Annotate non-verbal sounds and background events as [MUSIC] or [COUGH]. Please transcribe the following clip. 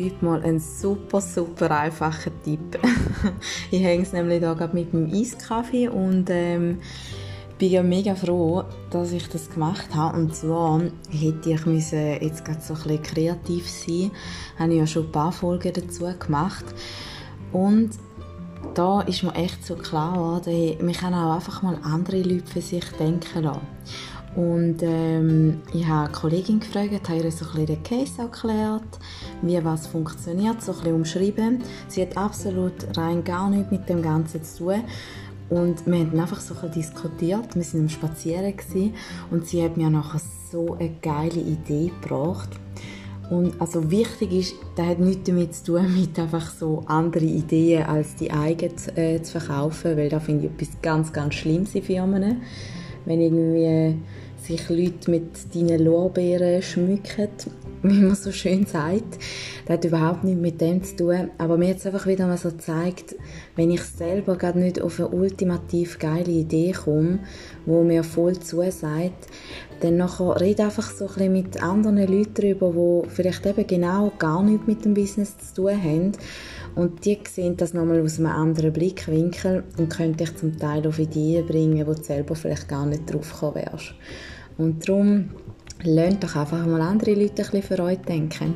heute mal einen super, super einfachen Tipp. [LAUGHS] ich hänge es nämlich da gerade mit dem Eiskaffee und ähm, bin ja mega froh, dass ich das gemacht habe. Und zwar hätte ich müssen jetzt gerade so ein bisschen kreativ sein. Habe ich ja schon ein paar Folgen dazu gemacht. Und da ist mir echt so klar geworden, man auch einfach mal andere Leute für sich denken lassen. Und ähm, ich habe eine Kollegin gefragt, habe ihr so ein bisschen den Case erklärt, wie was funktioniert, so ein bisschen umschrieben. Sie hat absolut rein gar nichts mit dem Ganzen zu tun. Und wir haben einfach so ein diskutiert, wir waren am Spazieren und sie hat mir nachher so eine geile Idee gebracht. Und also wichtig ist, das hat nichts damit zu tun, [LAUGHS] mit einfach so andere Ideen als die eigenen äh, zu verkaufen, weil da finde ich etwas ganz, ganz Schlimmes in Firmen. Wenn irgendwie sich Leute mit deinen Lorbeeren schmücken, [LAUGHS] wie man so schön sagt. Das hat überhaupt nichts mit dem zu tun. Aber mir hat es einfach wieder mal so gezeigt, wenn ich selber gerade nicht auf eine ultimativ geile Idee komme, wo mir voll zusagt, dann nachher rede einfach so ein bisschen mit anderen Leuten darüber, die vielleicht eben genau gar nichts mit dem Business zu tun haben. Und die sehen das nochmal aus einem anderen Blickwinkel und können dich zum Teil auf Ideen bringen, wo du selber vielleicht gar nicht drauf gekommen wärst. Und darum lernt doch einfach mal andere Leute ein bisschen für euch denken.